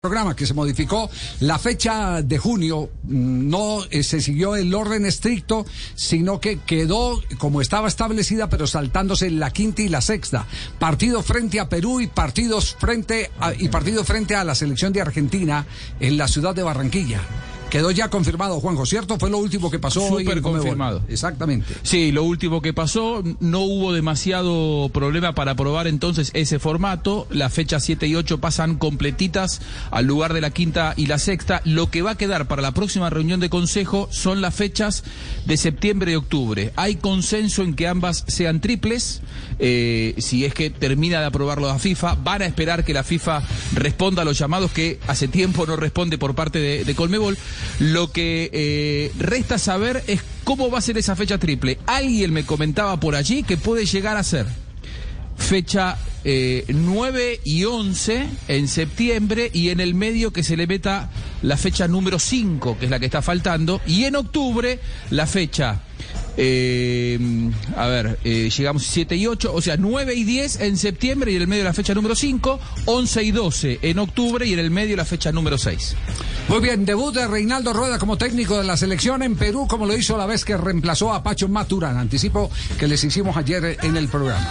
programa que se modificó la fecha de junio mm, no eh, se siguió el orden estricto sino que quedó como estaba establecida pero saltándose la quinta y la sexta. Partido frente a Perú y partidos frente a, y partido frente a la selección de Argentina en la ciudad de Barranquilla Quedó ya confirmado, Juanjo, ¿cierto? Fue lo último que pasó hoy en confirmado. Exactamente. Sí, lo último que pasó, no hubo demasiado problema para aprobar entonces ese formato. Las fechas 7 y 8 pasan completitas al lugar de la quinta y la sexta. Lo que va a quedar para la próxima reunión de consejo son las fechas de septiembre y octubre. Hay consenso en que ambas sean triples. Eh, si es que termina de aprobarlo la FIFA, van a esperar que la FIFA responda a los llamados que hace tiempo no responde por parte de, de Colmebol. Lo que eh, resta saber es cómo va a ser esa fecha triple. Alguien me comentaba por allí que puede llegar a ser fecha eh, 9 y 11 en septiembre y en el medio que se le meta la fecha número 5, que es la que está faltando, y en octubre la fecha eh, a ver, eh, llegamos 7 y 8, o sea, 9 y 10 en septiembre y en el medio la fecha número 5, 11 y 12 en octubre y en el medio la fecha número 6. Muy bien, debut de Reinaldo Rueda como técnico de la selección en Perú, como lo hizo la vez que reemplazó a Pacho Maturana. Anticipo que les hicimos ayer en el programa.